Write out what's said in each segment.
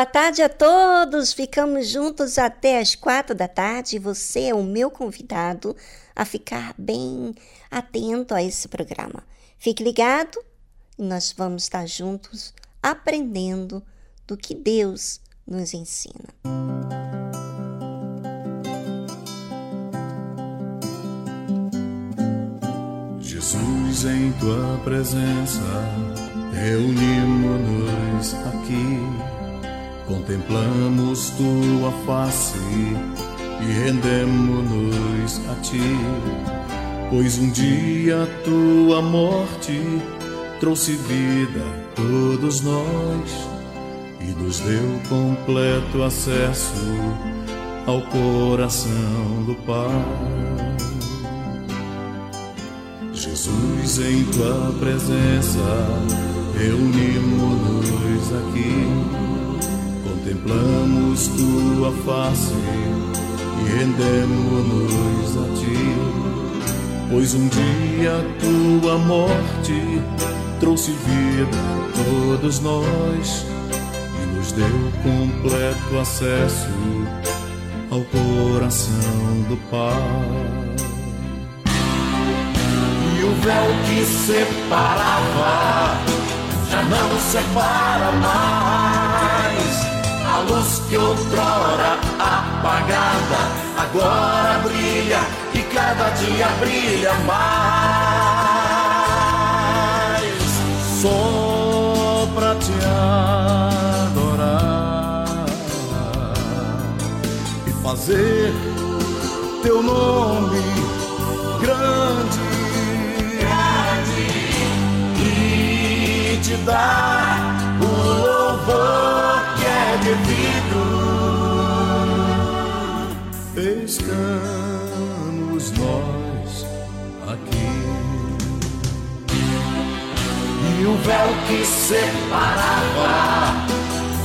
Boa tarde a todos. Ficamos juntos até as quatro da tarde. Você é o meu convidado a ficar bem atento a esse programa. Fique ligado e nós vamos estar juntos aprendendo do que Deus nos ensina. Jesus, em tua presença, reunimos-nos aqui Contemplamos tua face e rendemos-nos a ti, pois um dia tua morte trouxe vida a todos nós e nos deu completo acesso ao coração do Pai. Jesus, em tua presença, reunimos-nos aqui Contemplamos tua face e rendemos-nos a ti, Pois um dia tua morte trouxe vida a todos nós e nos deu completo acesso ao coração do Pai. E o véu que separava já não separa mais. A luz que outrora apagada agora brilha e cada dia brilha mais. Só pra te adorar e fazer teu nome grande, grande e te dar Estamos nós aqui. E o véu que separava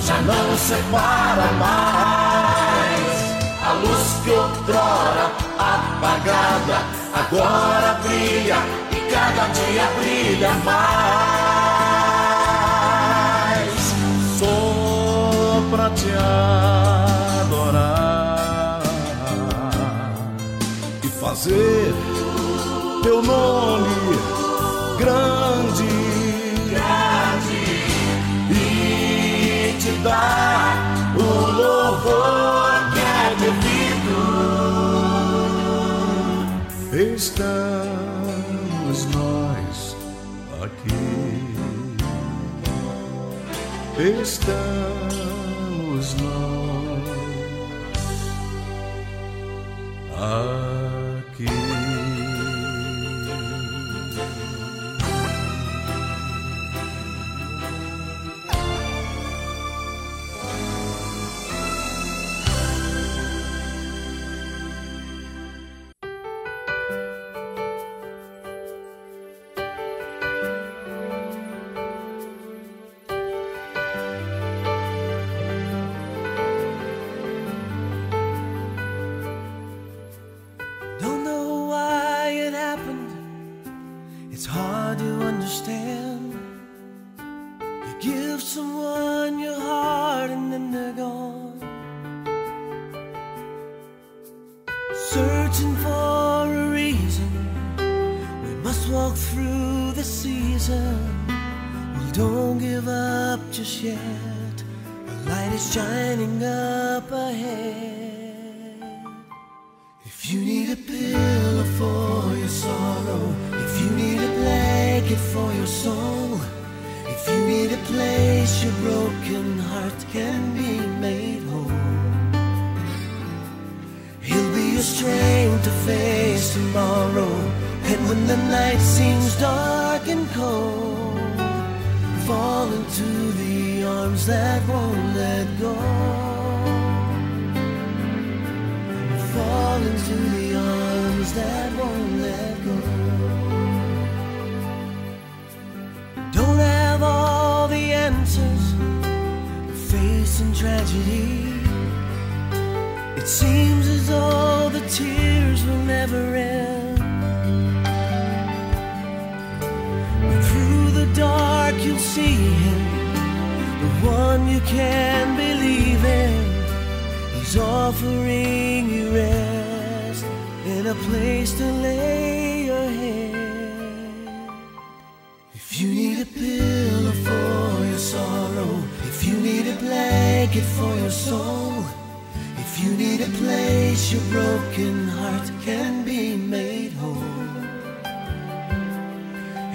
já não separa mais. A luz que outrora apagada agora brilha e cada dia brilha mais. Fazer teu nome grande, grande e te dar o louvor que é devido. Estamos nós aqui. Estamos nós aqui.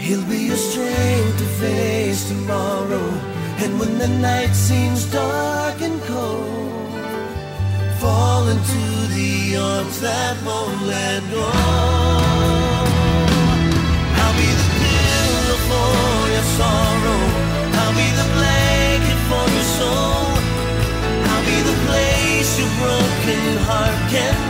He'll be your strength to face tomorrow. And when the night seems dark and cold, fall into the arms that won't let go. I'll be the pillow for your sorrow. I'll be the blanket for your soul. I'll be the place your broken heart can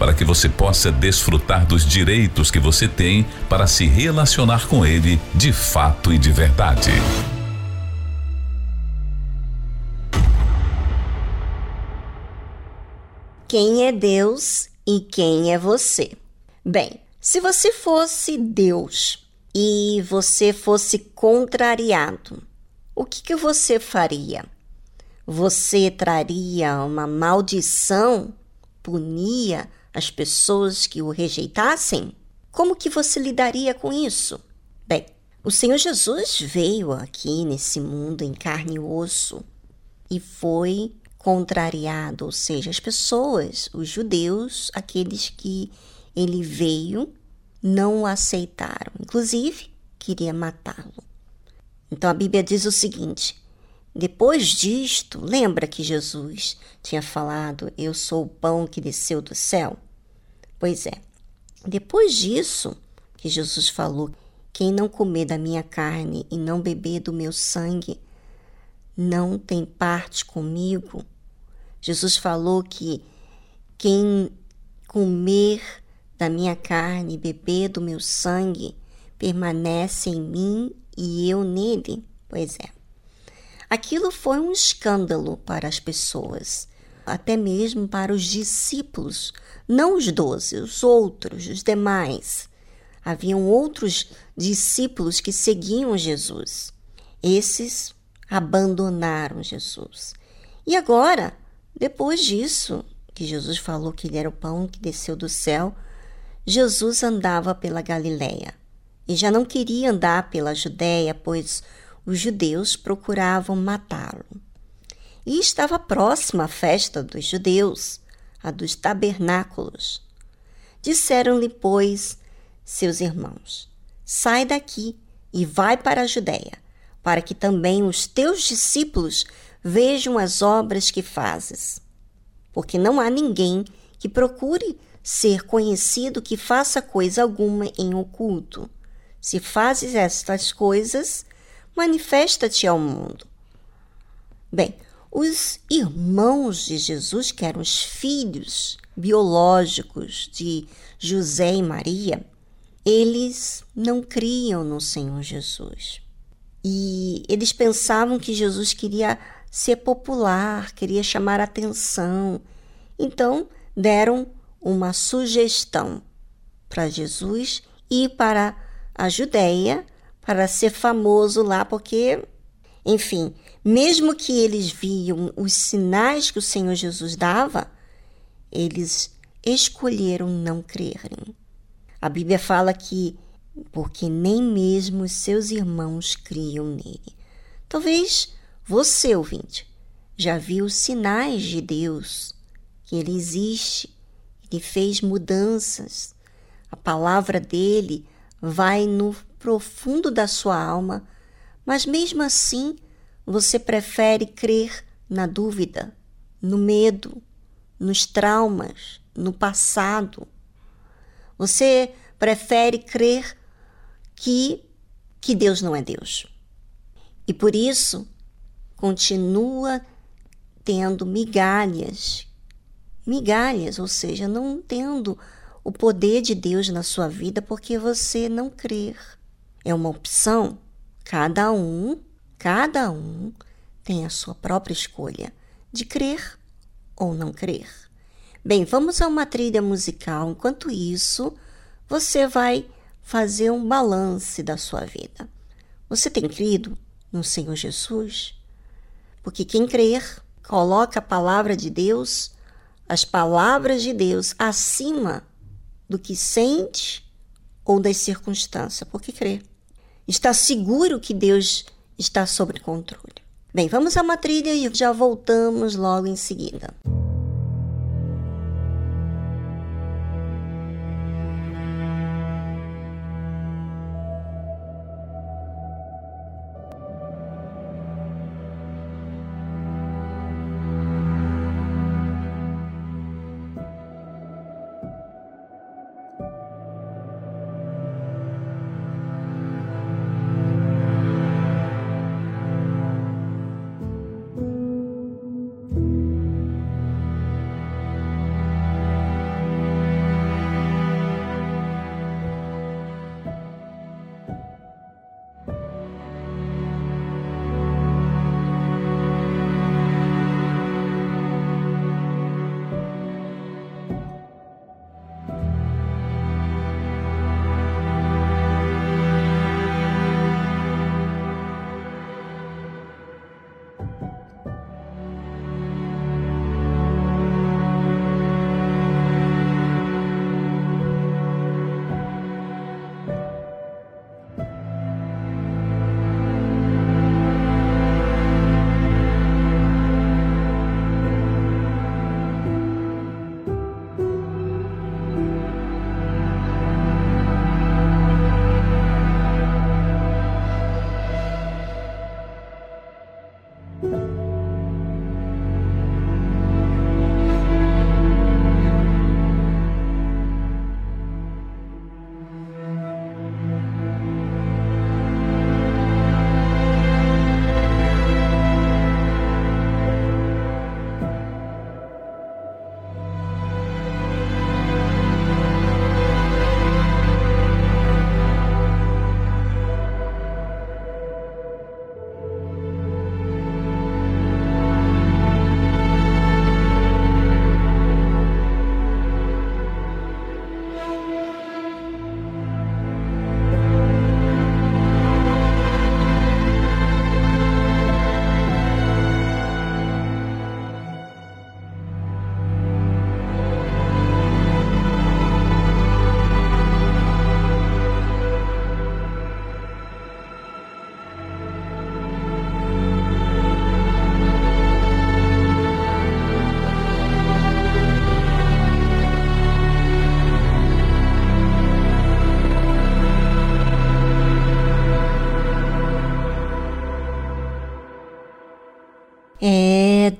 Para que você possa desfrutar dos direitos que você tem para se relacionar com Ele de fato e de verdade. Quem é Deus e quem é você? Bem, se você fosse Deus e você fosse contrariado, o que, que você faria? Você traria uma maldição, punia as pessoas que o rejeitassem? Como que você lidaria com isso? Bem, o Senhor Jesus veio aqui nesse mundo em carne e osso e foi contrariado, ou seja, as pessoas, os judeus, aqueles que ele veio, não o aceitaram, inclusive queria matá-lo. Então a Bíblia diz o seguinte: depois disto, lembra que Jesus tinha falado: Eu sou o pão que desceu do céu? Pois é, depois disso que Jesus falou: Quem não comer da minha carne e não beber do meu sangue, não tem parte comigo. Jesus falou que quem comer da minha carne e beber do meu sangue permanece em mim e eu nele. Pois é. Aquilo foi um escândalo para as pessoas, até mesmo para os discípulos, não os doze, os outros, os demais. Haviam outros discípulos que seguiam Jesus. Esses abandonaram Jesus. E agora, depois disso, que Jesus falou que ele era o pão que desceu do céu, Jesus andava pela Galiléia e já não queria andar pela Judéia, pois os judeus procuravam matá-lo. E estava próxima a festa dos judeus, a dos tabernáculos. Disseram-lhe, pois, seus irmãos: Sai daqui e vai para a Judéia, para que também os teus discípulos vejam as obras que fazes. Porque não há ninguém que procure ser conhecido que faça coisa alguma em oculto. Se fazes estas coisas, manifesta-te ao mundo. Bem, os irmãos de Jesus, que eram os filhos biológicos de José e Maria, eles não criam no Senhor Jesus. E eles pensavam que Jesus queria ser popular, queria chamar atenção, Então deram uma sugestão para Jesus ir para a Judéia para ser famoso lá, porque, enfim, mesmo que eles viam os sinais que o Senhor Jesus dava, eles escolheram não crerem. A Bíblia fala que porque nem mesmo os seus irmãos criam nele. Talvez você, ouvinte, já viu sinais de Deus, que ele existe, ele fez mudanças. A palavra dele vai no profundo da sua alma, mas mesmo assim você prefere crer na dúvida, no medo, nos traumas, no passado. Você prefere crer que, que Deus não é Deus. E por isso continua tendo migalhas, migalhas, ou seja, não tendo o poder de Deus na sua vida porque você não crer. É uma opção. Cada um, cada um tem a sua própria escolha de crer ou não crer. Bem, vamos a uma trilha musical. Enquanto isso, você vai fazer um balance da sua vida. Você tem crido no Senhor Jesus? Porque quem crer coloca a palavra de Deus, as palavras de Deus, acima do que sente ou das circunstâncias, porque crê. Está seguro que Deus está sob controle. Bem, vamos a uma trilha e já voltamos logo em seguida.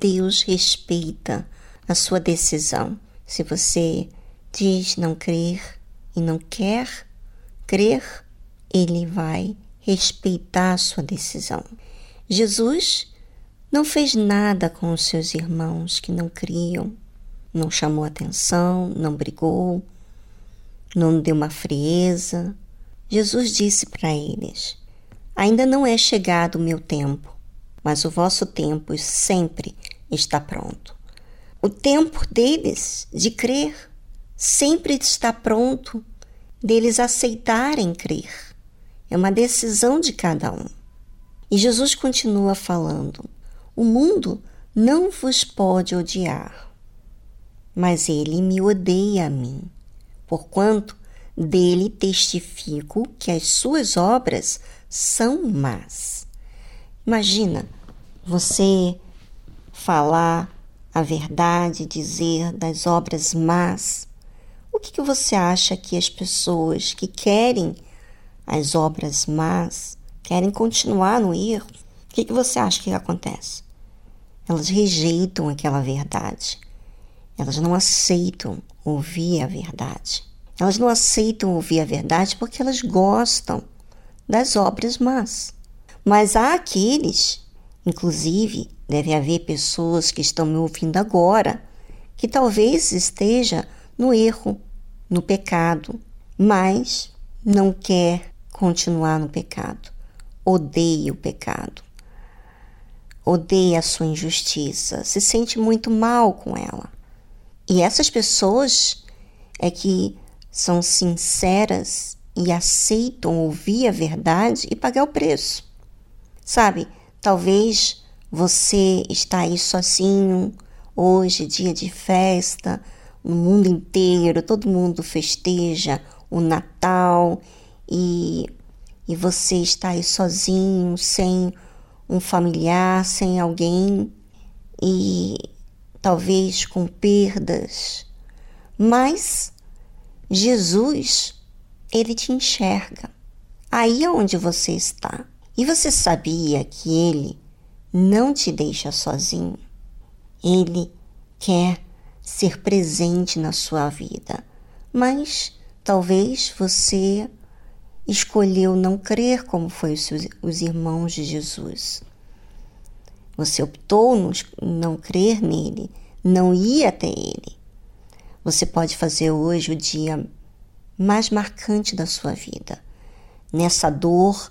Deus respeita a sua decisão. Se você diz não crer e não quer crer, ele vai respeitar a sua decisão. Jesus não fez nada com os seus irmãos que não criam, não chamou atenção, não brigou, não deu uma frieza. Jesus disse para eles: Ainda não é chegado o meu tempo mas o vosso tempo sempre está pronto. O tempo deles de crer sempre está pronto, deles aceitarem crer. É uma decisão de cada um. E Jesus continua falando: O mundo não vos pode odiar, mas ele me odeia a mim, porquanto dele testifico que as suas obras são más. Imagina você falar a verdade, dizer das obras más. O que, que você acha que as pessoas que querem as obras más, querem continuar no erro, o que, que você acha que acontece? Elas rejeitam aquela verdade. Elas não aceitam ouvir a verdade. Elas não aceitam ouvir a verdade porque elas gostam das obras más. Mas há aqueles, inclusive, deve haver pessoas que estão me ouvindo agora, que talvez esteja no erro, no pecado, mas não quer continuar no pecado. Odeia o pecado. Odeia a sua injustiça, se sente muito mal com ela. E essas pessoas é que são sinceras e aceitam ouvir a verdade e pagar o preço. Sabe, talvez você está aí sozinho, hoje, dia de festa, no mundo inteiro, todo mundo festeja o Natal e, e você está aí sozinho, sem um familiar, sem alguém e talvez com perdas. Mas Jesus, ele te enxerga aí onde você está. E você sabia que ele não te deixa sozinho? Ele quer ser presente na sua vida, mas talvez você escolheu não crer como foi os, seus, os irmãos de Jesus. Você optou no não crer nele, não ir até ele. Você pode fazer hoje o dia mais marcante da sua vida. Nessa dor,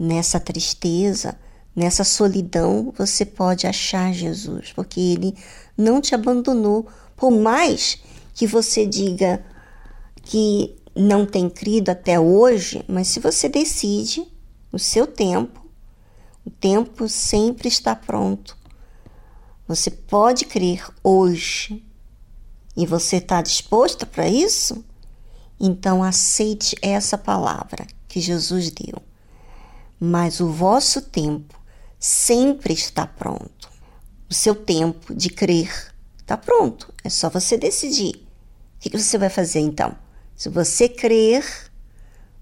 nessa tristeza, nessa solidão, você pode achar Jesus, porque ele não te abandonou. Por mais que você diga que não tem crido até hoje, mas se você decide, o seu tempo, o tempo sempre está pronto. Você pode crer hoje e você está disposto para isso? Então aceite essa palavra que Jesus deu. Mas o vosso tempo sempre está pronto. O seu tempo de crer está pronto. É só você decidir. O que você vai fazer então? Se você crer,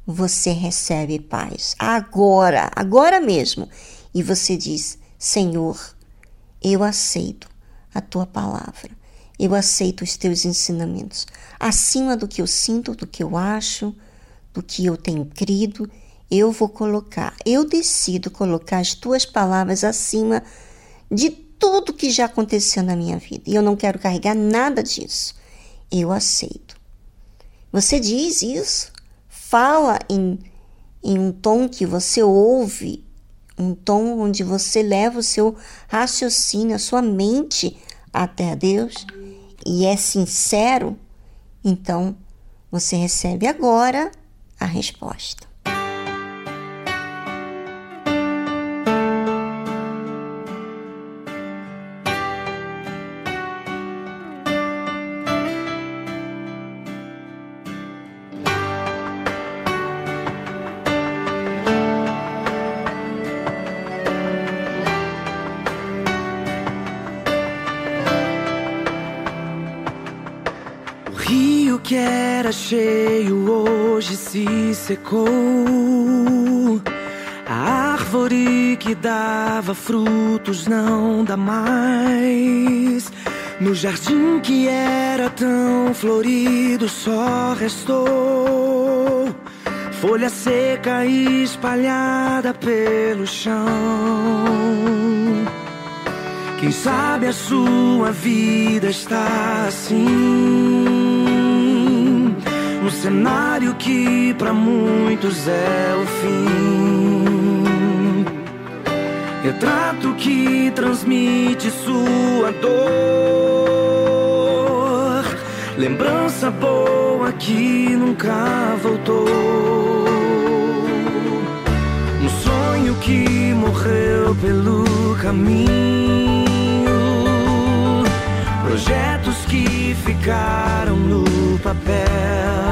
você recebe paz. Agora, agora mesmo. E você diz: Senhor, eu aceito a tua palavra. Eu aceito os teus ensinamentos acima do que eu sinto, do que eu acho, do que eu tenho crido. Eu vou colocar, eu decido colocar as tuas palavras acima de tudo que já aconteceu na minha vida. E eu não quero carregar nada disso. Eu aceito. Você diz isso, fala em, em um tom que você ouve, um tom onde você leva o seu raciocínio, a sua mente até Deus e é sincero, então você recebe agora a resposta. Secou. A árvore que dava frutos não dá mais. No jardim que era tão florido só restou folha seca espalhada pelo chão. Quem sabe a sua vida está assim um cenário que para muitos é o fim. Retrato que transmite sua dor. lembrança boa que nunca voltou. Um sonho que morreu pelo caminho, projetos que ficaram no papel,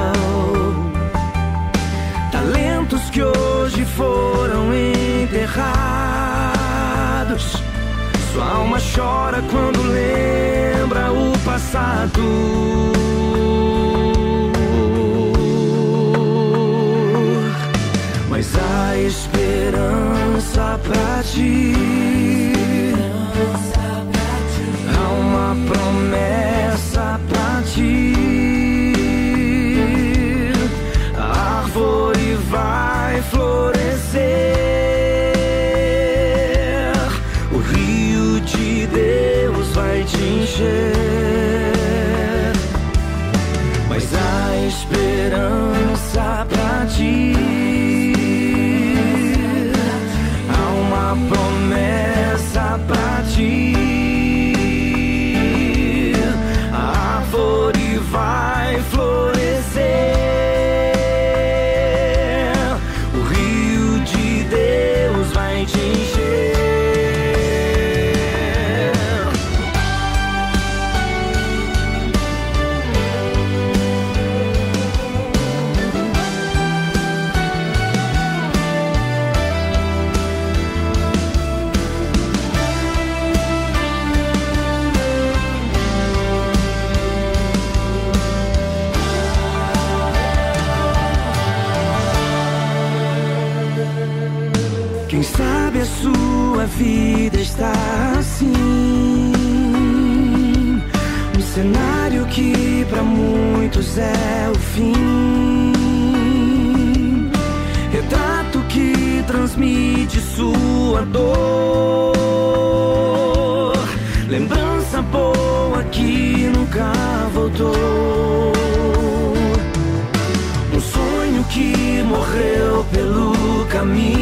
que hoje foram enterrados. Sua alma chora quando lembra o passado. mas há esperança pra ti. Há uma promessa pra ti. O rio de Deus vai te encher. Mas há esperança é o fim. Retrato que transmite sua dor. Lembrança boa que nunca voltou. Um sonho que morreu pelo caminho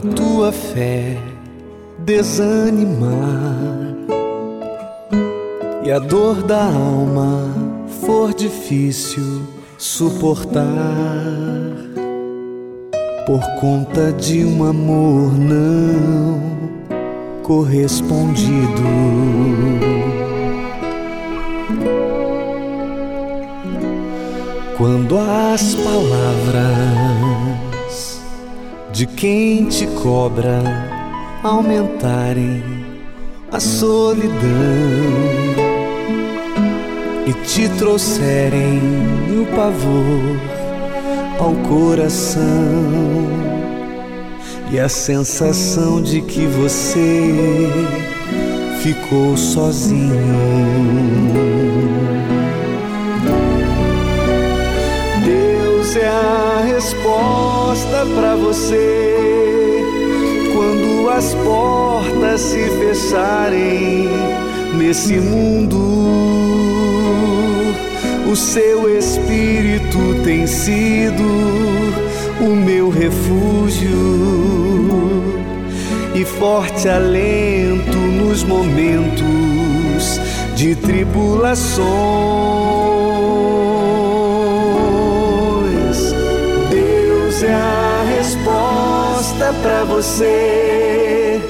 pra tua fé desanimar e a dor da alma for difícil suportar por conta de um amor não correspondido. Quando as palavras de quem te cobra aumentarem a solidão e te trouxerem o pavor ao coração e a sensação de que você ficou sozinho. Resposta para você quando as portas se fecharem nesse mundo. O seu espírito tem sido o meu refúgio e forte alento nos momentos de tribulações. A resposta para você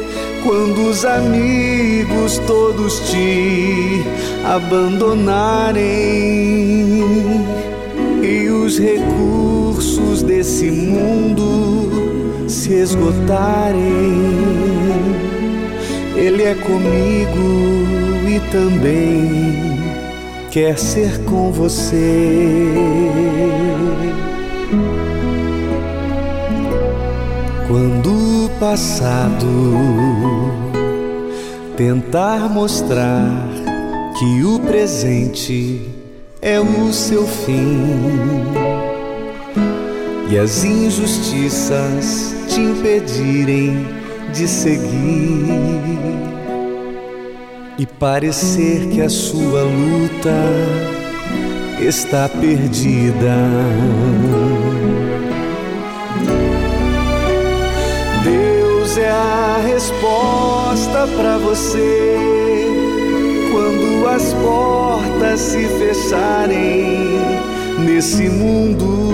quando os amigos todos te abandonarem e os recursos desse mundo se esgotarem. Ele é comigo e também quer ser com você. Quando o passado tentar mostrar que o presente é o seu fim e as injustiças te impedirem de seguir e parecer que a sua luta está perdida. Resposta para você quando as portas se fecharem nesse mundo.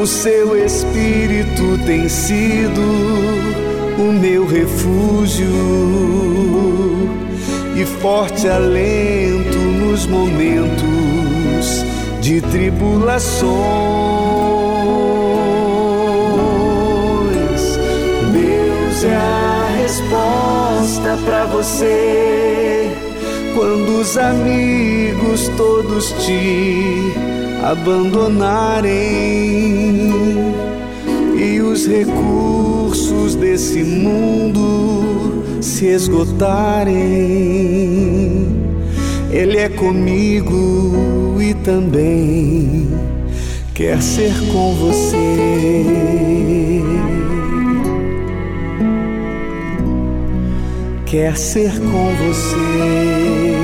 O seu espírito tem sido o meu refúgio e forte alento nos momentos de tribulações. Resposta para você quando os amigos todos te abandonarem e os recursos desse mundo se esgotarem. Ele é comigo e também quer ser com você. Quer ser com você.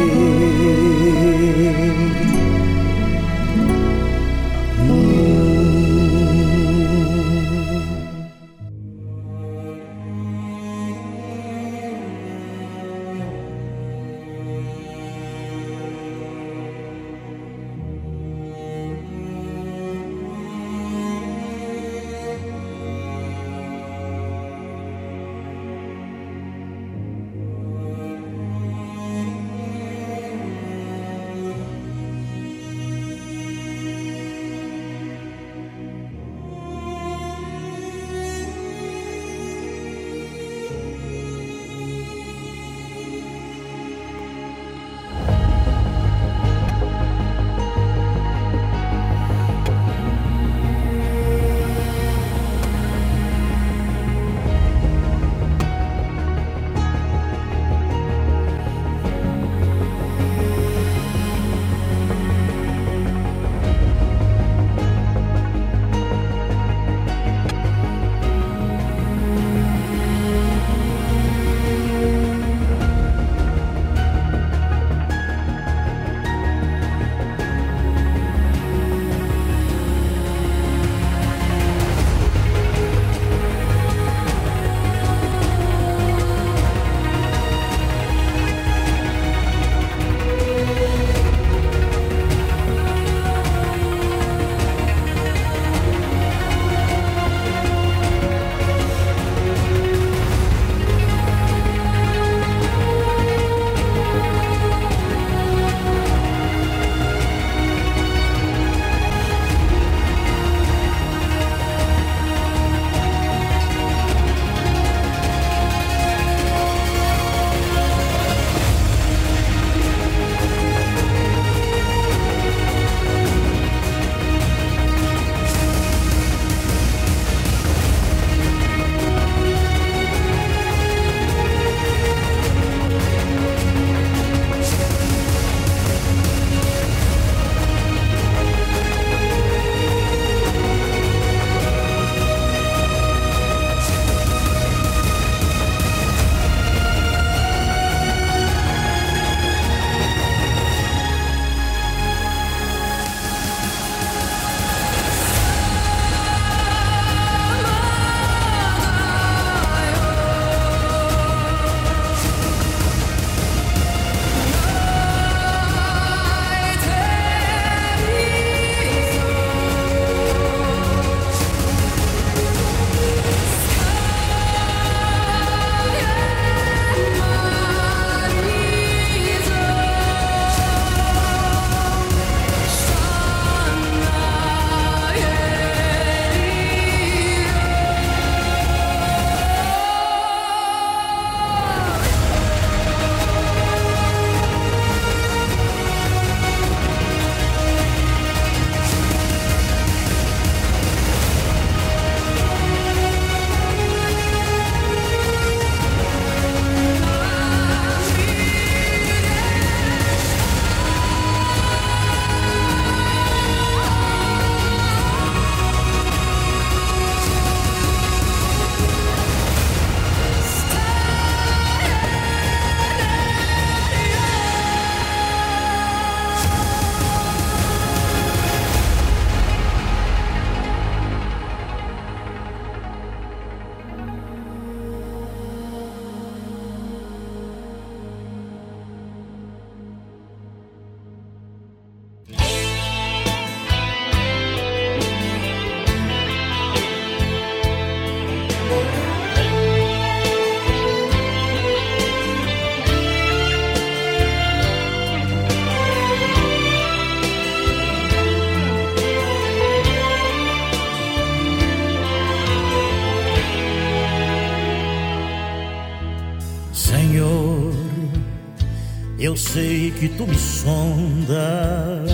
Tu me sondas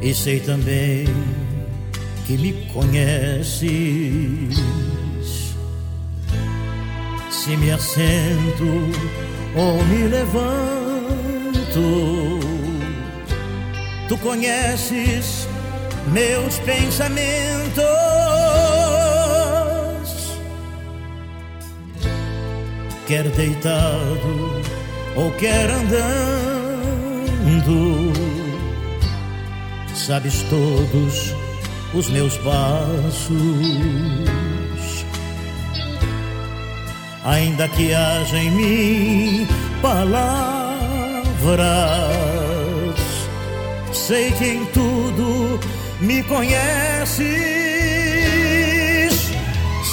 e sei também que me conheces. Se me assento ou me levanto, tu conheces meus pensamentos. Quer deitado ou quer andando, sabes todos os meus passos. Ainda que haja em mim palavras, sei que em tudo me conheces,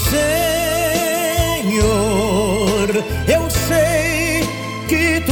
Senhor. Eu sei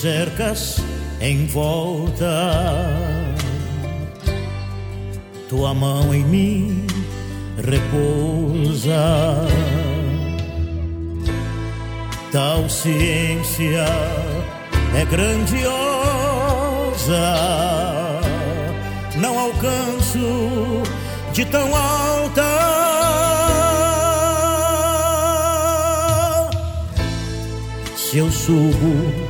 Cercas em volta, tua mão em mim repousa. Tal ciência é grandiosa, não alcanço de tão alta. Se eu subo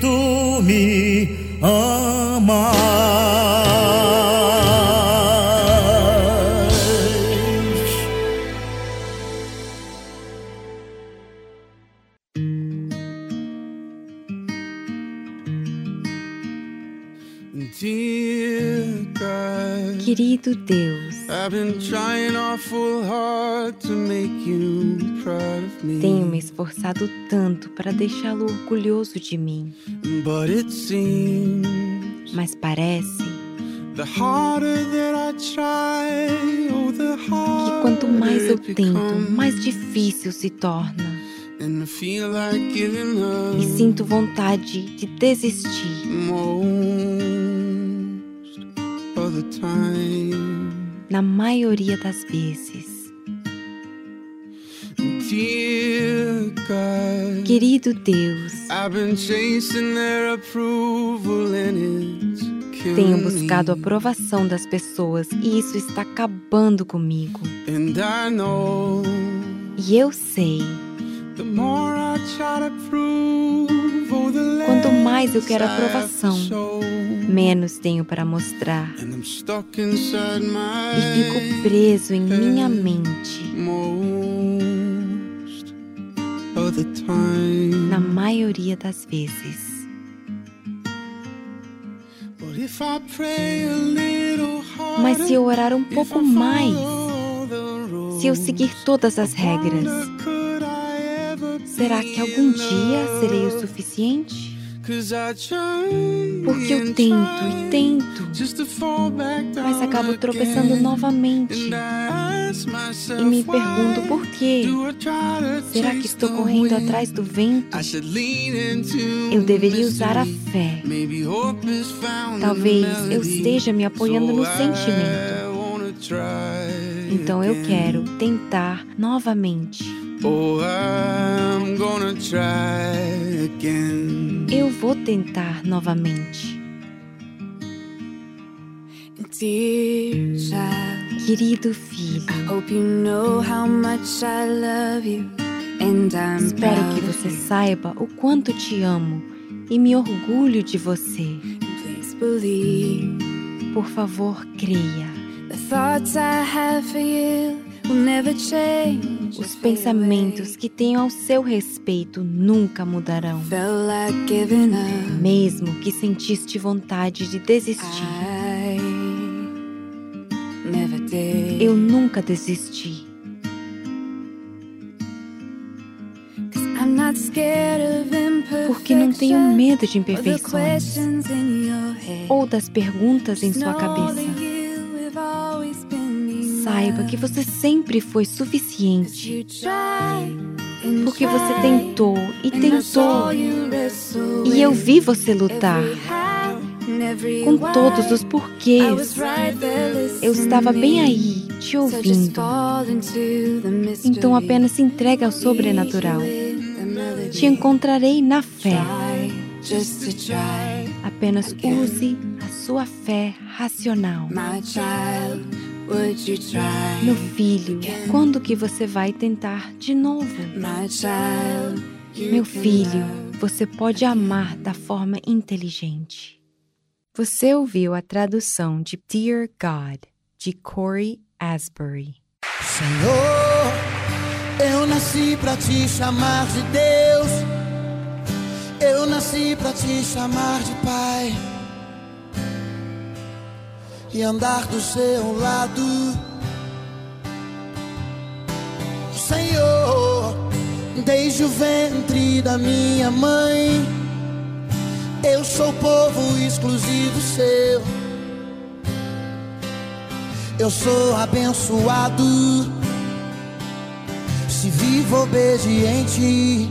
tu me amas. Querido Deus, tenho me esforçado tanto para deixá-lo orgulhoso de mim. Mas parece oh, que quanto mais eu tento, mais difícil se torna. E sinto vontade de desistir na maioria das vezes. Querido Deus, tenho buscado a aprovação das pessoas e isso está acabando comigo. E eu sei. Quanto mais eu quero aprovação, menos tenho para mostrar. E fico preso em minha mente. Na maioria das vezes. Mas se eu orar um pouco mais, se eu seguir todas as regras, será que algum dia serei o suficiente? Porque eu tento e tento, mas acabo tropeçando novamente. E me pergunto por quê. Será que estou correndo atrás do vento? Eu deveria usar a fé. Talvez eu esteja me apoiando no sentimento. Então eu quero tentar novamente. Oh, I'm gonna try again. Eu vou tentar novamente. Querido filho, espero que você saiba o quanto te amo e me orgulho de você. Por favor, creia. Os pensamentos que tenho ao seu respeito nunca mudarão. Mesmo que sentiste vontade de desistir. Eu nunca desisti. Porque não tenho medo de imperfeições ou das perguntas em sua cabeça saiba que você sempre foi suficiente. Porque você tentou e tentou. E eu vi você lutar. Com todos os porquês. Eu estava bem aí, te ouvindo. Então apenas se entregue ao sobrenatural. Te encontrarei na fé. Apenas use a sua fé racional. Meu filho, quando que você vai tentar de novo? Meu filho, você pode amar da forma inteligente. Você ouviu a tradução de Dear God, de Corey Asbury. Senhor, eu nasci para te chamar de Deus. Eu nasci para te chamar de Pai e andar do seu lado. Senhor, desde o ventre da minha mãe, eu sou povo exclusivo seu. Eu sou abençoado se vivo obediente.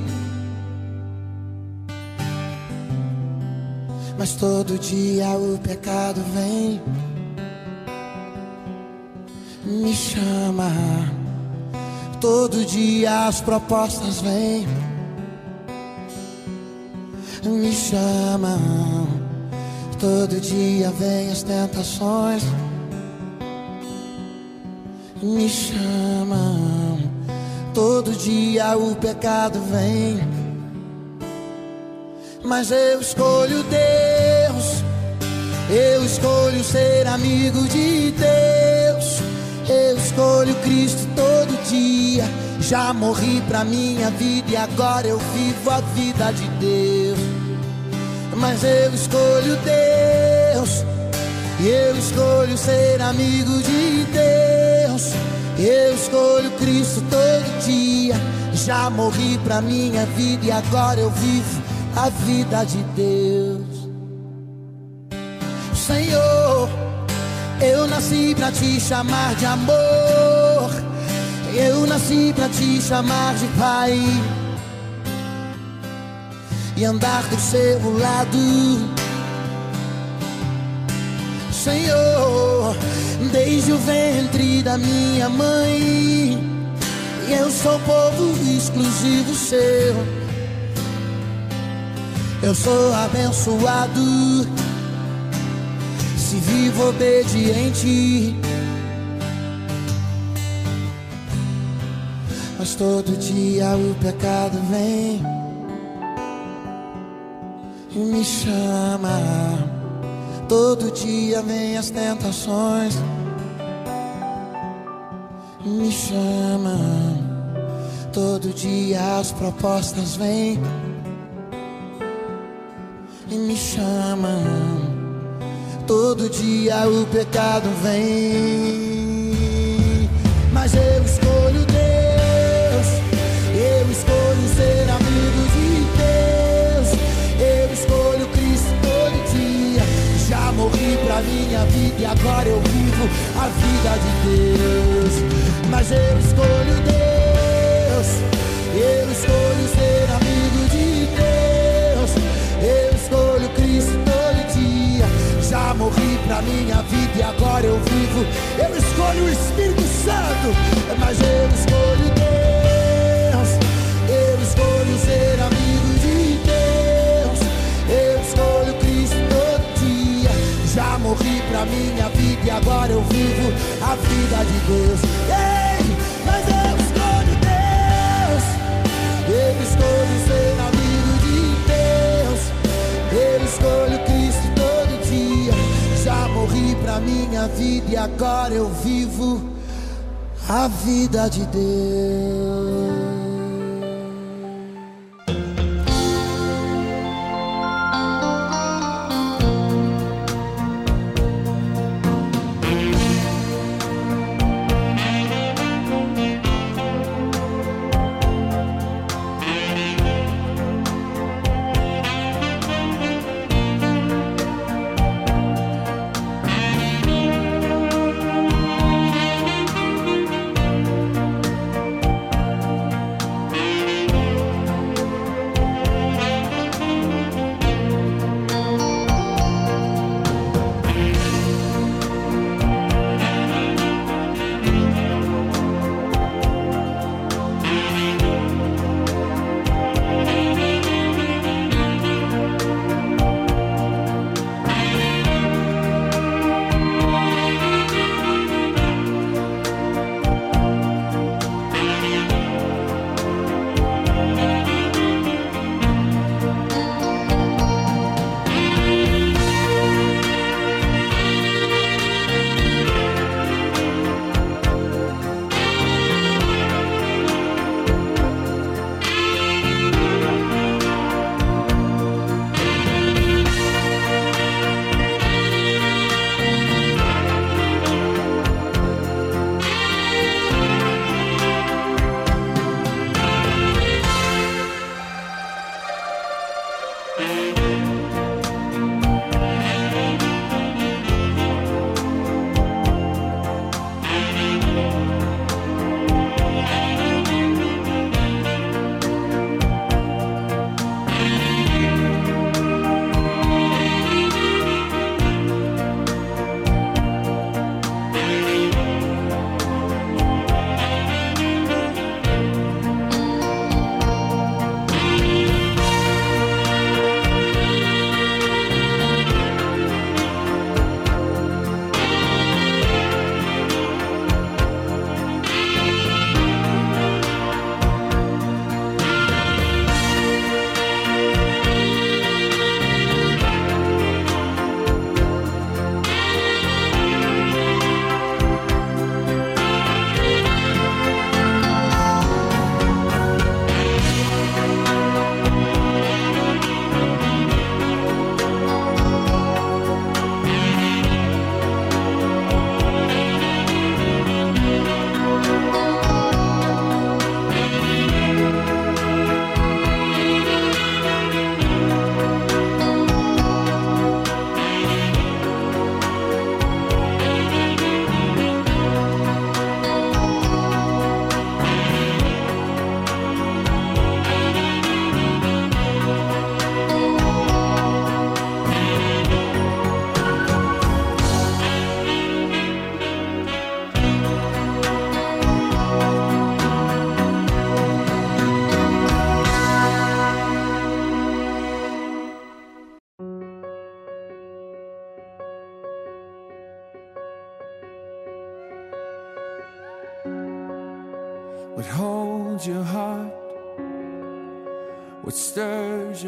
Mas todo dia o pecado vem me chama. Todo dia as propostas vêm, me chama. Todo dia vem as tentações, me chama. Todo dia o pecado vem, mas eu escolho Deus. Eu escolho ser amigo de Deus. Eu escolho Cristo todo dia. Já morri pra minha vida e agora eu vivo a vida de Deus. Mas eu escolho Deus. Eu escolho ser amigo de Deus. Eu escolho Cristo todo dia. Já morri pra minha vida e agora eu vivo a vida de Deus. Senhor eu nasci pra te chamar de amor. Eu nasci pra te chamar de pai. E andar do seu lado. Senhor, desde o ventre da minha mãe. Eu sou povo exclusivo seu. Eu sou abençoado se vivo obediente. Mas todo dia o pecado vem me chama. Todo dia vem as tentações me chama. Todo dia as propostas vêm e me chama. Todo dia o pecado vem, mas eu escolho pra minha vida e agora eu vivo a vida de Deus mas eu escolho Deus. Eu escolho ser amigo de Deus. Eu escolho Cristo todo dia. Já morri pra minha vida e agora eu vivo. Eu escolho o Espírito Santo, mas eu escolho Deus. Eu escolho ser amigo morri pra minha vida e agora eu vivo a vida de Deus. Ei, mas eu escolho Deus. Eu escolho ser amigo de Deus. Eu escolho Cristo todo dia. Já morri pra minha vida e agora eu vivo a vida de Deus.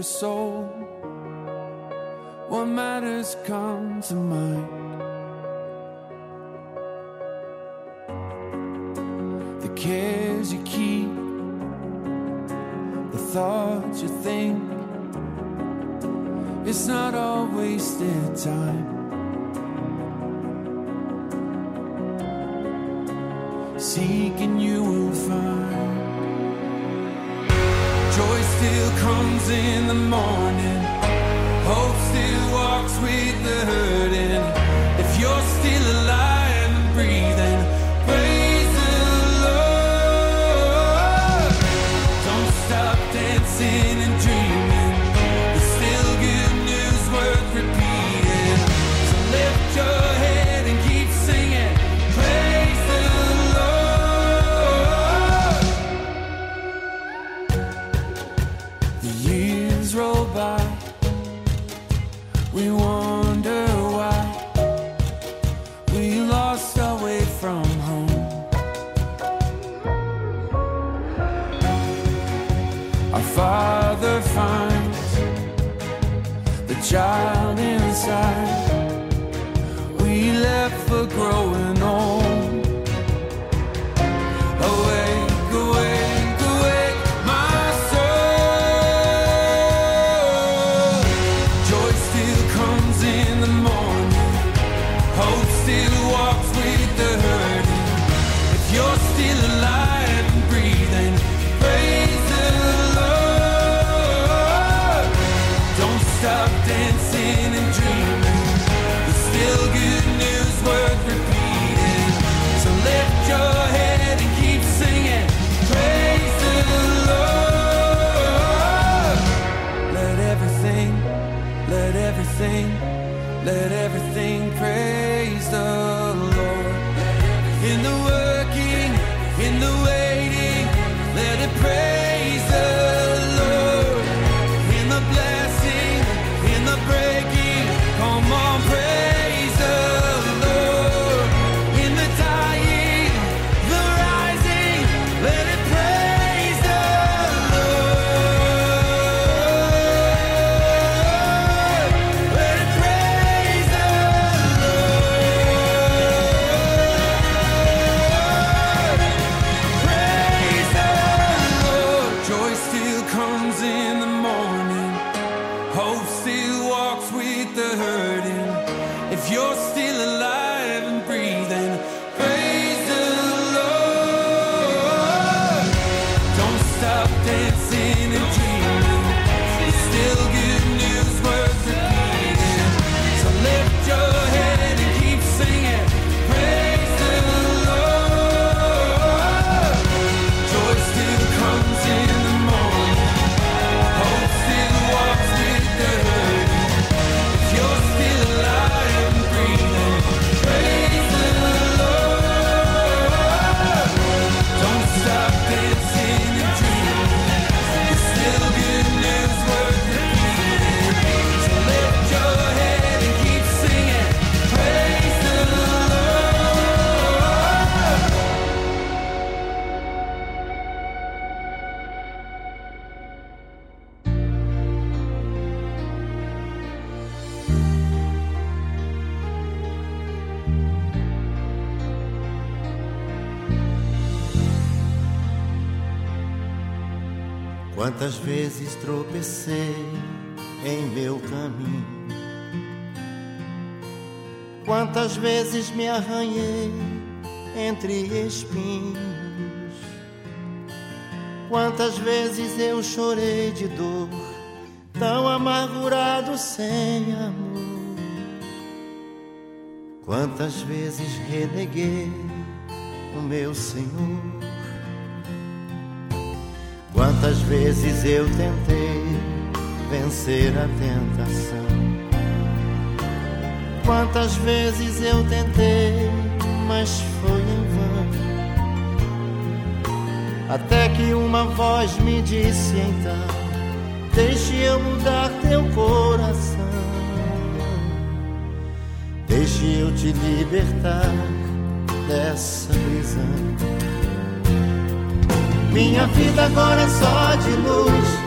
soul. What matters come to mind. The cares you keep, the thoughts you think. It's not all wasted time. Seeking you will find. Joy still comes in the morning. Hope still walks with the hurting. tropecei em meu caminho. Quantas vezes me arranhei entre espinhos, quantas vezes eu chorei de dor, tão amargurado sem amor. Quantas vezes reneguei o meu Senhor, quantas vezes eu tentei vencer a tentação. Quantas vezes eu tentei, mas foi em vão. Até que uma voz me disse então: Deixe eu mudar teu coração. Deixe eu te libertar dessa prisão. Minha vida agora é só de luz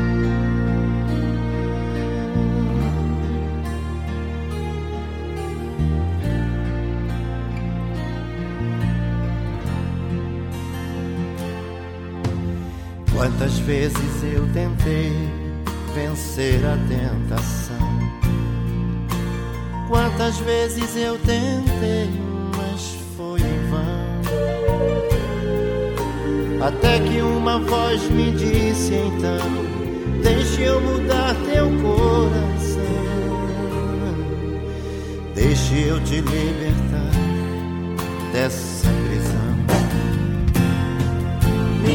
Quantas vezes eu tentei vencer a tentação? Quantas vezes eu tentei, mas foi em vão. Até que uma voz me disse então: Deixe eu mudar teu coração, deixe eu te libertar dessa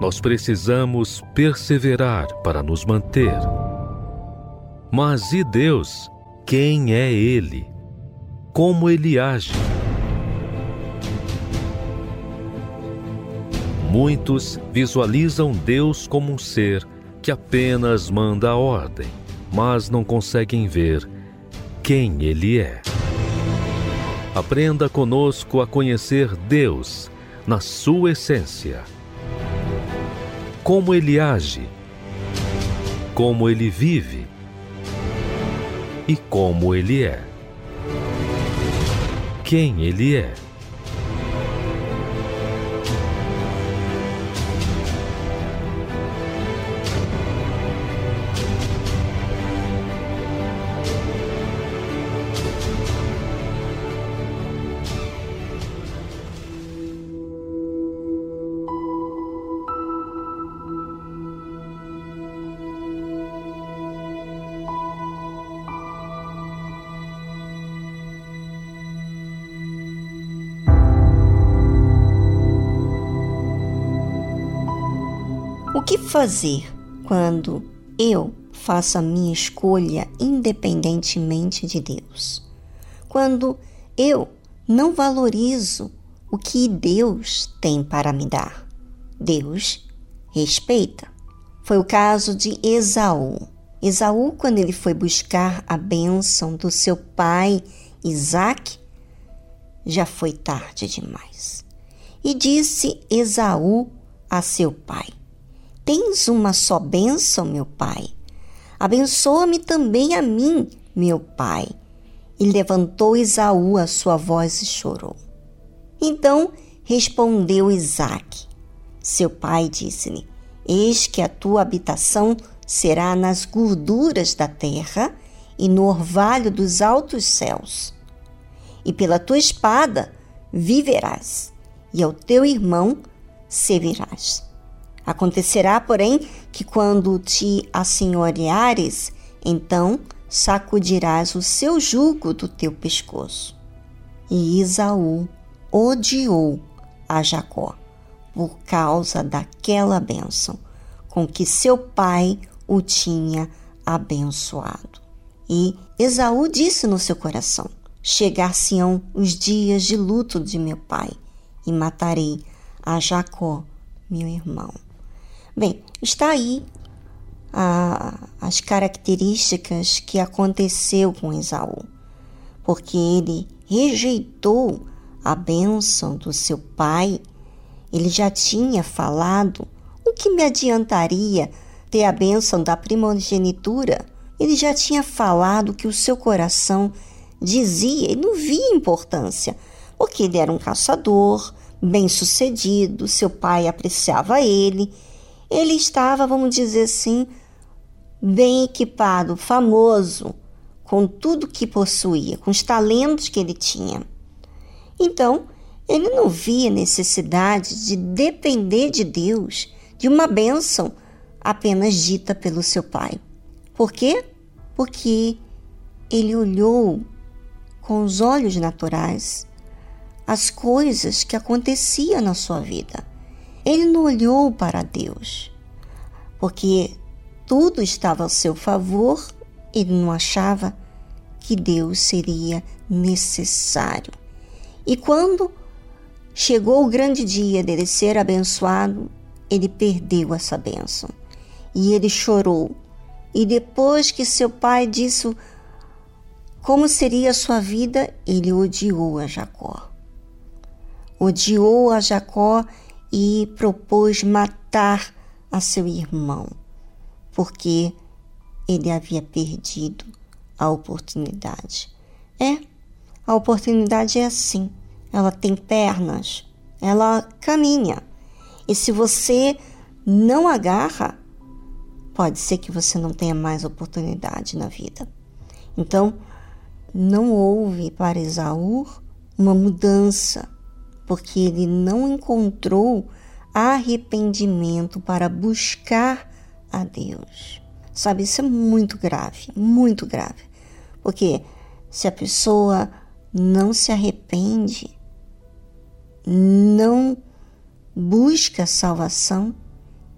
Nós precisamos perseverar para nos manter. Mas e Deus? Quem é Ele? Como Ele age? Muitos visualizam Deus como um ser que apenas manda a ordem, mas não conseguem ver quem Ele é. Aprenda conosco a conhecer Deus na sua essência. Como ele age, como ele vive e como ele é. Quem ele é. Fazer quando eu faço a minha escolha independentemente de Deus? Quando eu não valorizo o que Deus tem para me dar? Deus respeita. Foi o caso de Esaú. Esaú, quando ele foi buscar a bênção do seu pai Isaac, já foi tarde demais. E disse Esaú a seu pai: Tens uma só bênção, meu pai. Abençoa-me também a mim, meu pai. E levantou Esaú a sua voz e chorou. Então respondeu Isaque. Seu pai disse-lhe: Eis que a tua habitação será nas gorduras da terra e no orvalho dos altos céus. E pela tua espada viverás, e ao teu irmão servirás. Acontecerá, porém, que quando te assenhoreares, então sacudirás o seu jugo do teu pescoço. E Isaú odiou a Jacó por causa daquela bênção com que seu pai o tinha abençoado. E Esaú disse no seu coração: Chegar-se-ão os dias de luto de meu pai, e matarei a Jacó, meu irmão. Bem, está aí a, as características que aconteceu com Esaú, porque ele rejeitou a bênção do seu pai, ele já tinha falado: o que me adiantaria ter a bênção da primogenitura? Ele já tinha falado que o seu coração dizia e não via importância, porque ele era um caçador, bem sucedido, seu pai apreciava ele, ele estava, vamos dizer assim, bem equipado, famoso, com tudo que possuía, com os talentos que ele tinha. Então, ele não via necessidade de depender de Deus, de uma bênção apenas dita pelo seu pai. Por quê? Porque ele olhou com os olhos naturais as coisas que aconteciam na sua vida. Ele não olhou para Deus, porque tudo estava ao seu favor, ele não achava que Deus seria necessário. E quando chegou o grande dia dele ser abençoado, ele perdeu essa bênção. E ele chorou. E depois que seu pai disse como seria a sua vida, ele odiou a Jacó. Odiou a Jacó e propôs matar a seu irmão porque ele havia perdido a oportunidade. É, a oportunidade é assim. Ela tem pernas, ela caminha. E se você não agarra, pode ser que você não tenha mais oportunidade na vida. Então, não houve para Esaú uma mudança, porque ele não encontrou arrependimento para buscar a Deus. Sabe, isso é muito grave, muito grave. Porque se a pessoa não se arrepende, não busca salvação,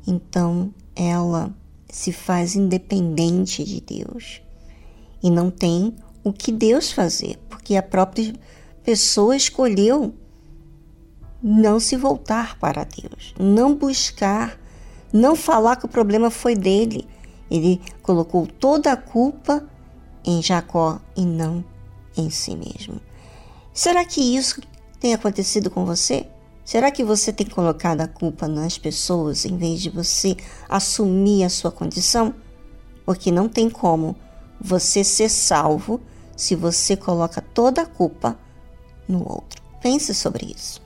então ela se faz independente de Deus e não tem o que Deus fazer, porque a própria pessoa escolheu não se voltar para Deus, não buscar não falar que o problema foi dele. Ele colocou toda a culpa em Jacó e não em si mesmo. Será que isso tem acontecido com você? Será que você tem colocado a culpa nas pessoas em vez de você assumir a sua condição? Porque não tem como você ser salvo se você coloca toda a culpa no outro. Pense sobre isso.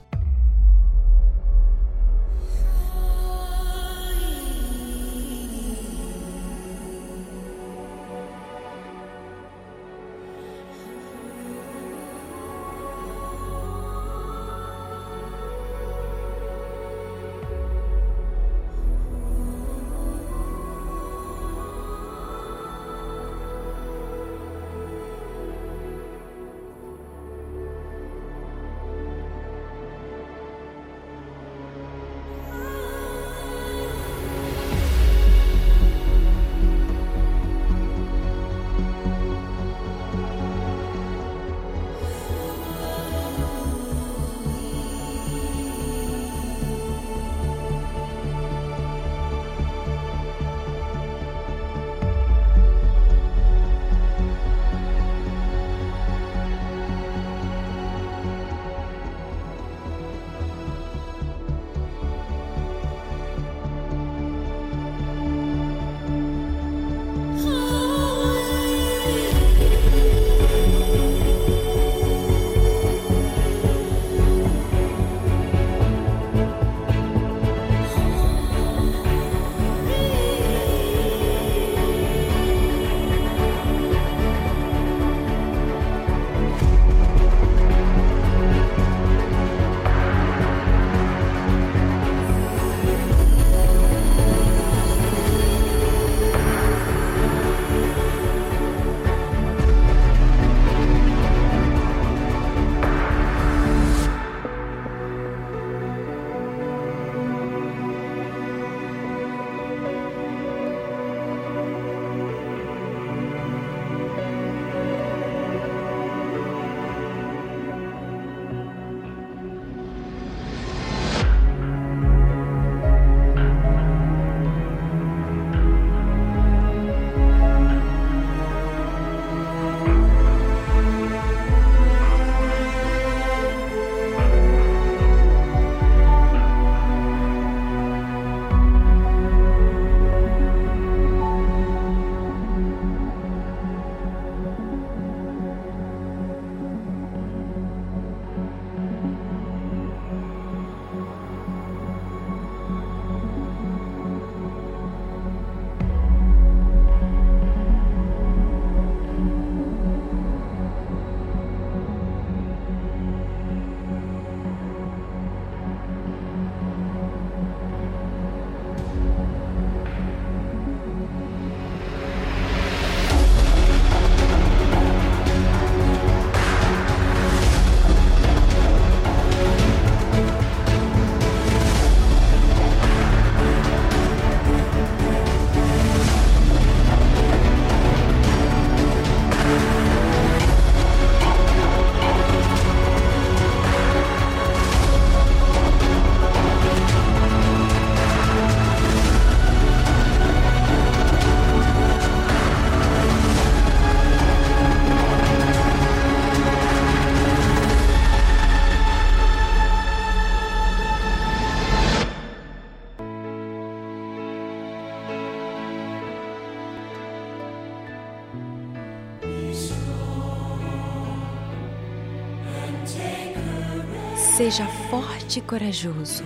Forte e corajoso.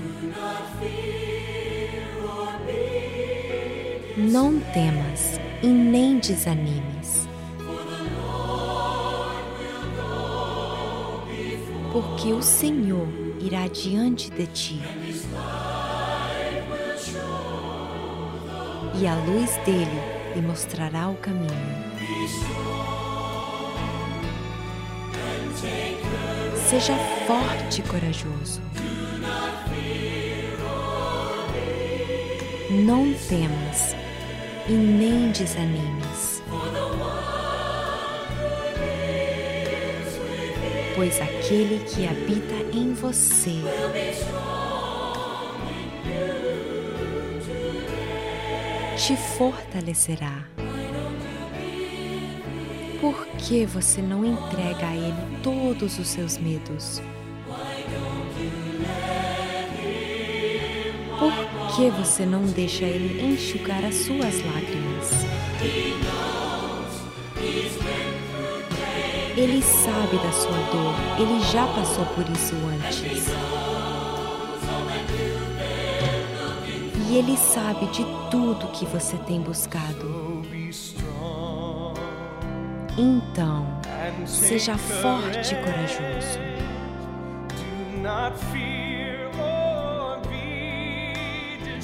Não temas e nem desanimes. Porque o Senhor irá diante de ti. E a luz dele lhe mostrará o caminho. Seja forte e corajoso. Não temas e nem desanimes, pois aquele que habita em você te fortalecerá. Por que você não entrega a Ele todos os seus medos? Por que você não deixa Ele enxugar as suas lágrimas? Ele sabe da sua dor, ele já passou por isso antes. E ele sabe de tudo que você tem buscado. Então, seja forte e corajoso.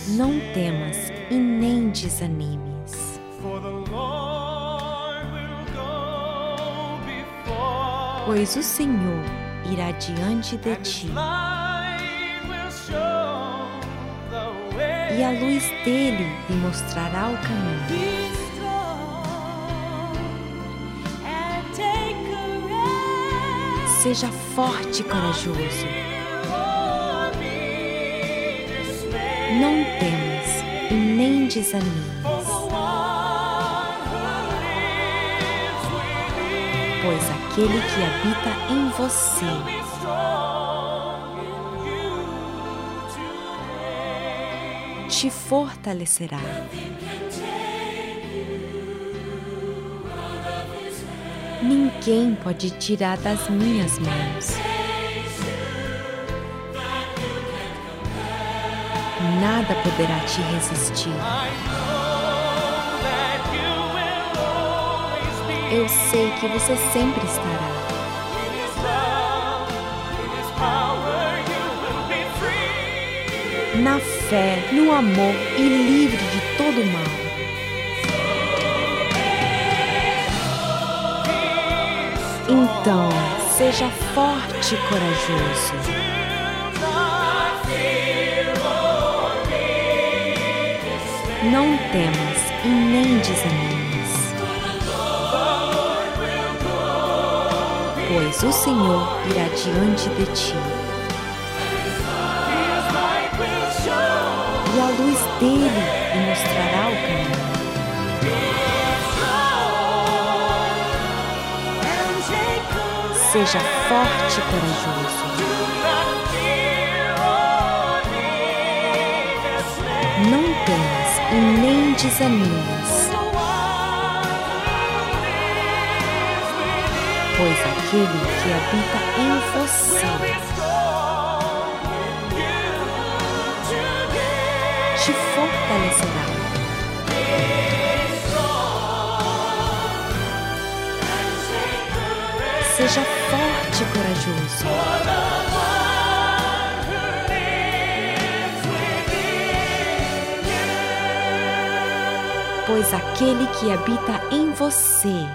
Não temas e nem desanimes. Pois o Senhor irá diante de ti. E a luz dele lhe mostrará o caminho. Seja forte e corajoso. Não temas e nem desanimes. Pois aquele que habita em você te fortalecerá. Ninguém pode tirar das minhas mãos. Nada poderá te resistir. Eu sei que você sempre estará. Na fé, no amor e livre de todo mal. Então, seja forte e corajoso. Não temas e nem desanimes. Pois o Senhor irá diante de ti. E a luz dele lhe mostrará o caminho. Seja forte e corajoso. E nem desanimes. Pois aquele que habita em você te fortalecerá. Seja forte e corajoso. Pois aquele que habita em você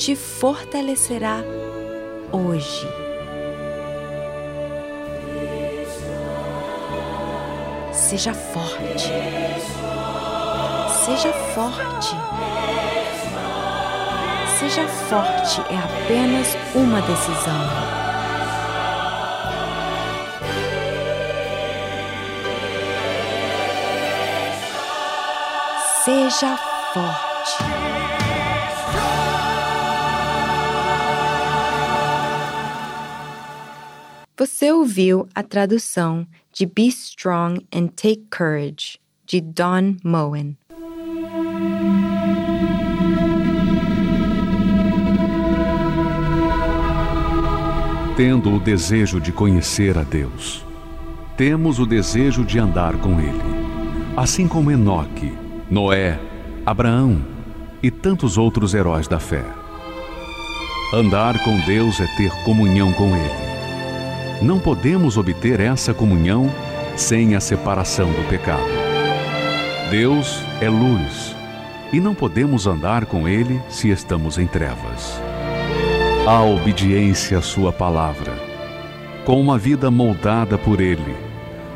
te fortalecerá hoje. Seja forte. Seja forte. Seja forte é apenas uma decisão. Seja forte. Você ouviu a tradução de Be Strong and Take Courage, de Don Moen. tendo o desejo de conhecer a Deus. Temos o desejo de andar com Ele, assim como Enoque, Noé, Abraão e tantos outros heróis da fé. Andar com Deus é ter comunhão com Ele. Não podemos obter essa comunhão sem a separação do pecado. Deus é luz e não podemos andar com Ele se estamos em trevas. A obediência à Sua palavra, com uma vida moldada por Ele,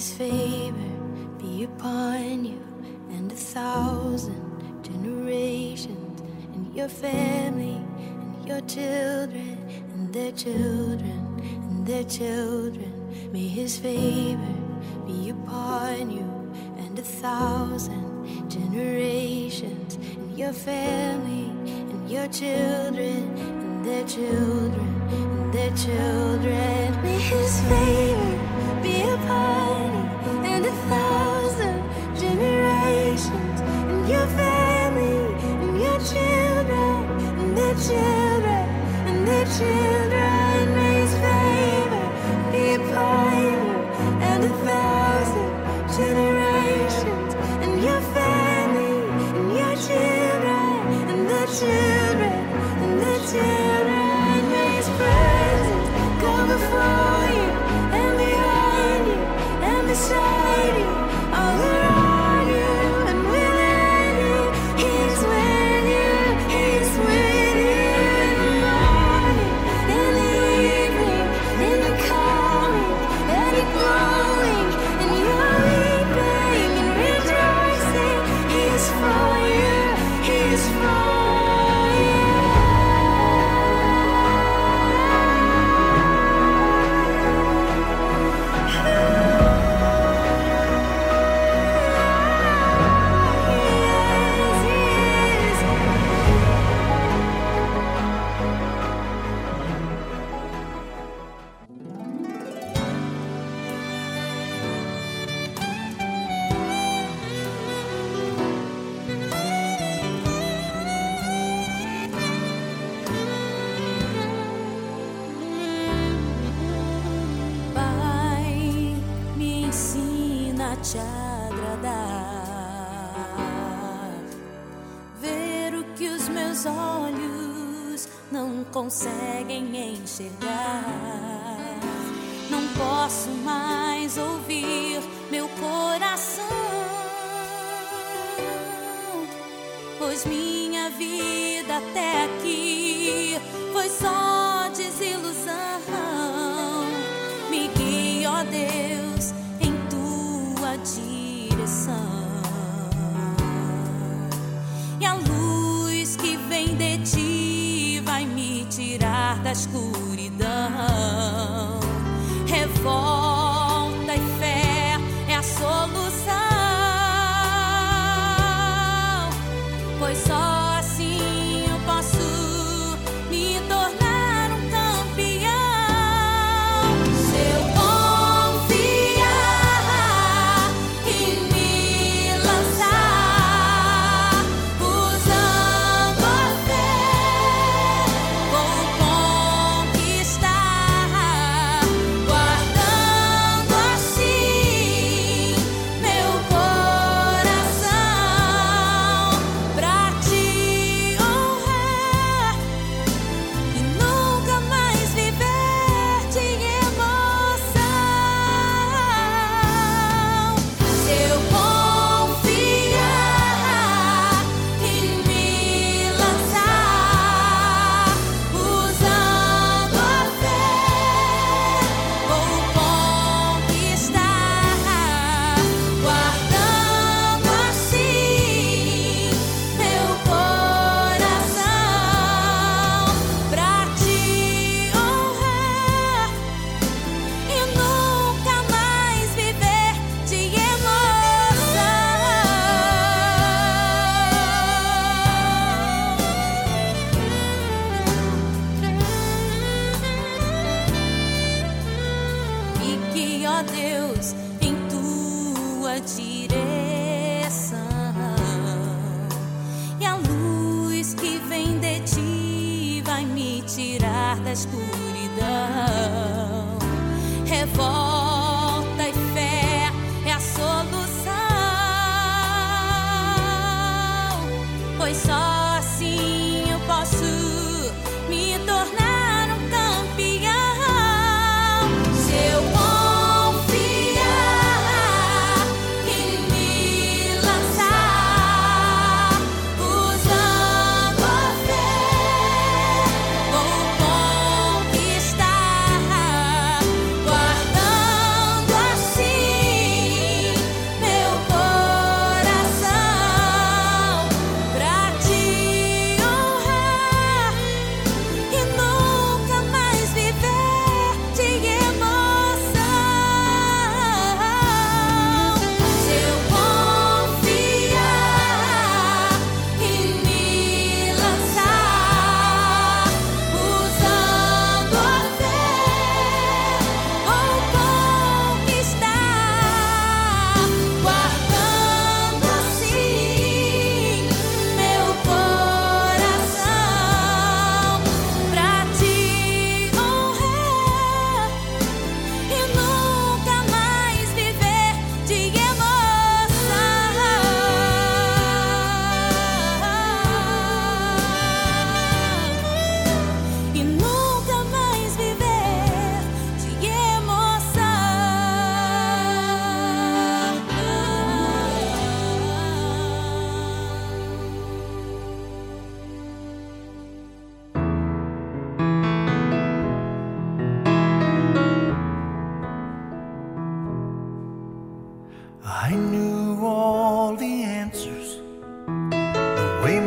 his favor be upon you and a thousand generations and your family and your children and their children and their children. May his favor be upon you and a thousand generations and your family and your children and their children and their children. May his favor be upon you. children and their children.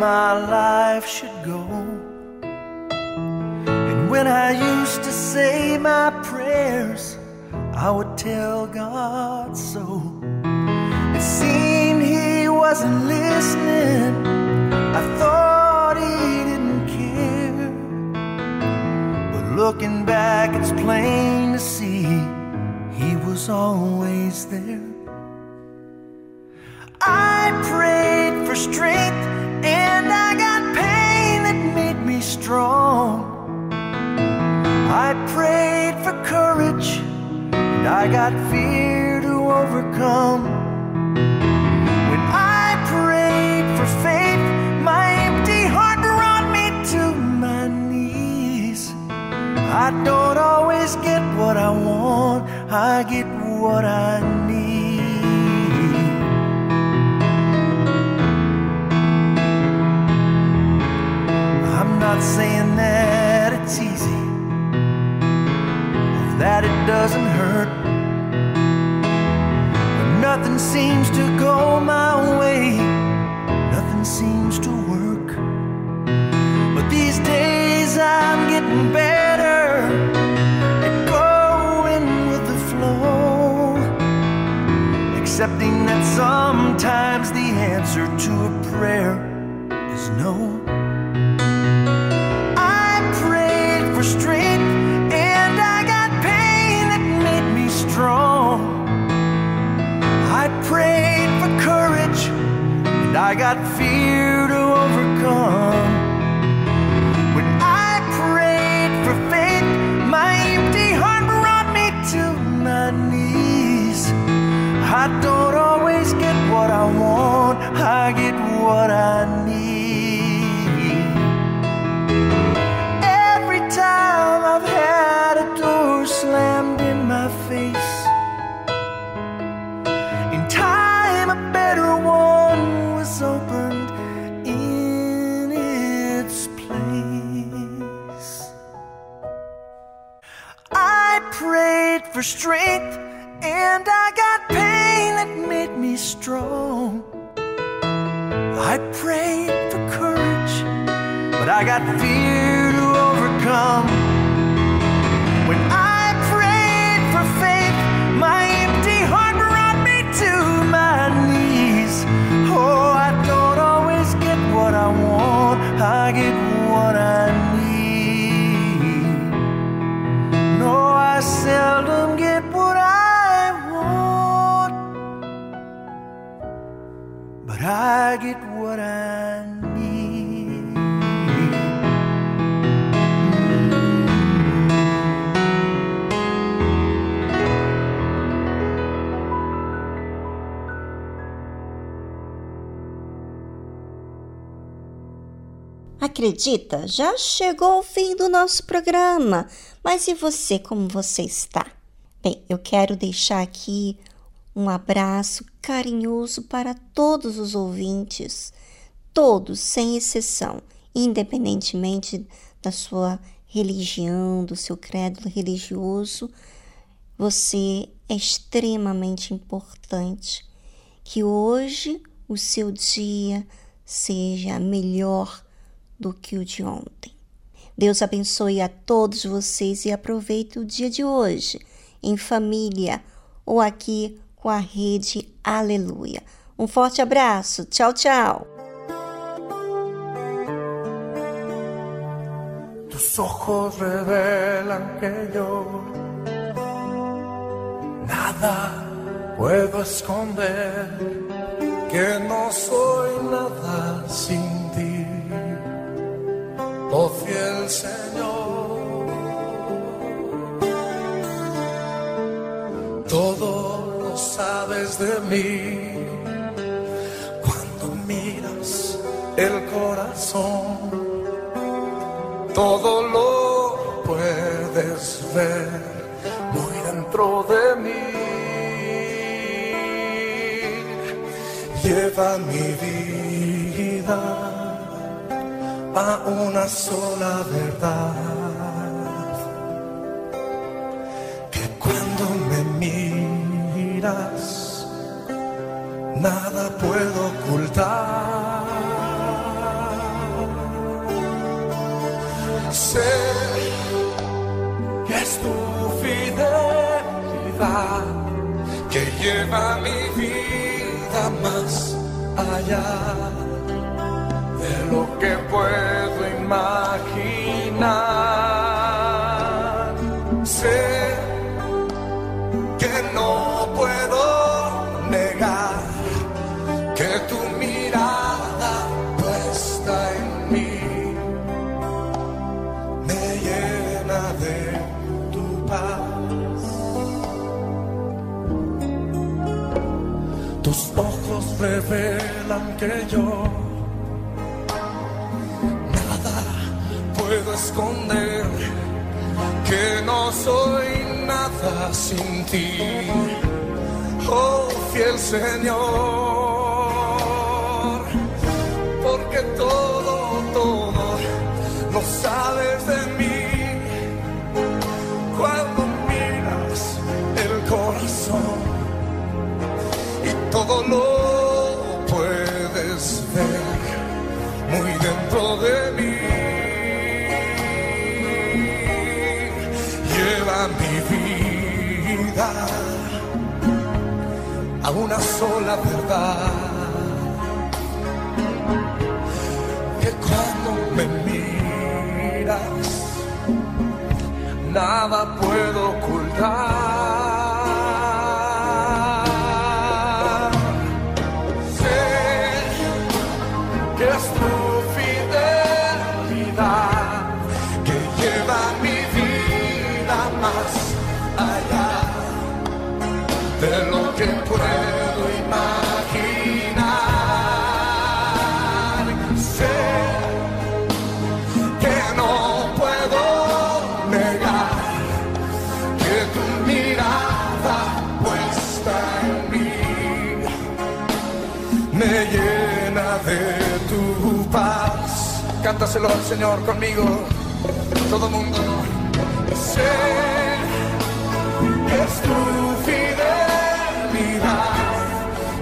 My life should go. And when I used to say my prayers, I would tell God so. It seemed He wasn't listening. I thought He didn't care. But looking back, it's plain to see He was always there. Overcome. When I prayed for faith, my empty heart brought me to my knees. I don't always get what I want, I get what I need. I'm not saying that it's easy that it doesn't nothing seems to go my way, nothing seems to work. But these days I'm getting better at going with the flow, accepting that sometimes the answer to a prayer I got fear to overcome. When I prayed for faith, my empty heart brought me to my knees. I don't always get what I want, I get what I strong. I prayed for courage, but I got fear to overcome. Get what I need. Acredita? Já chegou o fim do nosso programa. Mas e você, como você está? Bem, eu quero deixar aqui um abraço carinhoso para todos os ouvintes, todos, sem exceção, independentemente da sua religião, do seu credo religioso. Você é extremamente importante. Que hoje o seu dia seja melhor do que o de ontem. Deus abençoe a todos vocês e aproveite o dia de hoje em família ou aqui com a rede Aleluia. Um forte abraço. Tchau, tchau. Tus ojos revelan que yo nada puedo esconder, que no soy nada sin ti, oh fiel Señor. Todo sabes de mí cuando miras el corazón todo lo puedes ver muy dentro de mí. Lleva mi vida a una sola verdad. nada puedo ocultar. Sé que es tu fidelidad que lleva mi vida más allá de lo que puedo imaginar. revelan que yo nada puedo esconder, que no soy nada sin ti, oh fiel Señor. de mí. Lleva mi vida a una sola verdad. Que cuando me miras, nada puedo ocultar. Cántaselo Señor conmigo, todo mundo. Sé que es tu fidelidad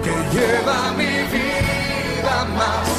que lleva mi vida más.